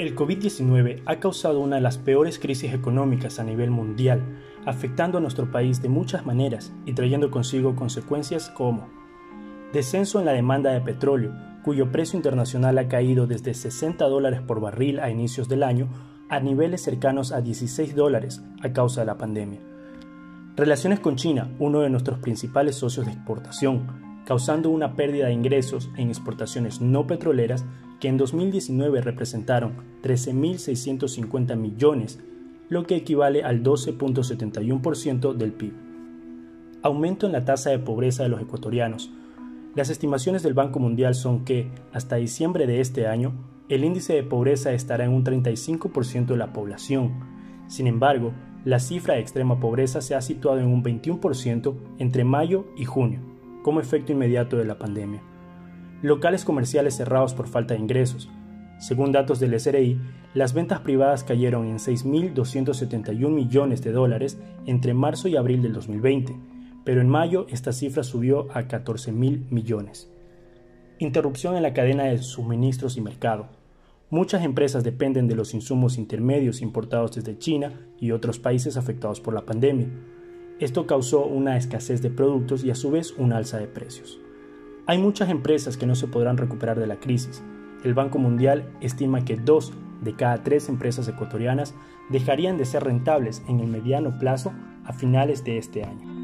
El COVID-19 ha causado una de las peores crisis económicas a nivel mundial, afectando a nuestro país de muchas maneras y trayendo consigo consecuencias como descenso en la demanda de petróleo, cuyo precio internacional ha caído desde 60 dólares por barril a inicios del año a niveles cercanos a 16 dólares a causa de la pandemia. Relaciones con China, uno de nuestros principales socios de exportación, causando una pérdida de ingresos en exportaciones no petroleras que en 2019 representaron 13.650 millones, lo que equivale al 12.71% del PIB. Aumento en la tasa de pobreza de los ecuatorianos. Las estimaciones del Banco Mundial son que, hasta diciembre de este año, el índice de pobreza estará en un 35% de la población. Sin embargo, la cifra de extrema pobreza se ha situado en un 21% entre mayo y junio, como efecto inmediato de la pandemia locales comerciales cerrados por falta de ingresos. Según datos del SRI, las ventas privadas cayeron en 6.271 millones de dólares entre marzo y abril del 2020, pero en mayo esta cifra subió a 14.000 millones. Interrupción en la cadena de suministros y mercado. Muchas empresas dependen de los insumos intermedios importados desde China y otros países afectados por la pandemia. Esto causó una escasez de productos y a su vez una alza de precios. Hay muchas empresas que no se podrán recuperar de la crisis. El Banco Mundial estima que dos de cada tres empresas ecuatorianas dejarían de ser rentables en el mediano plazo a finales de este año.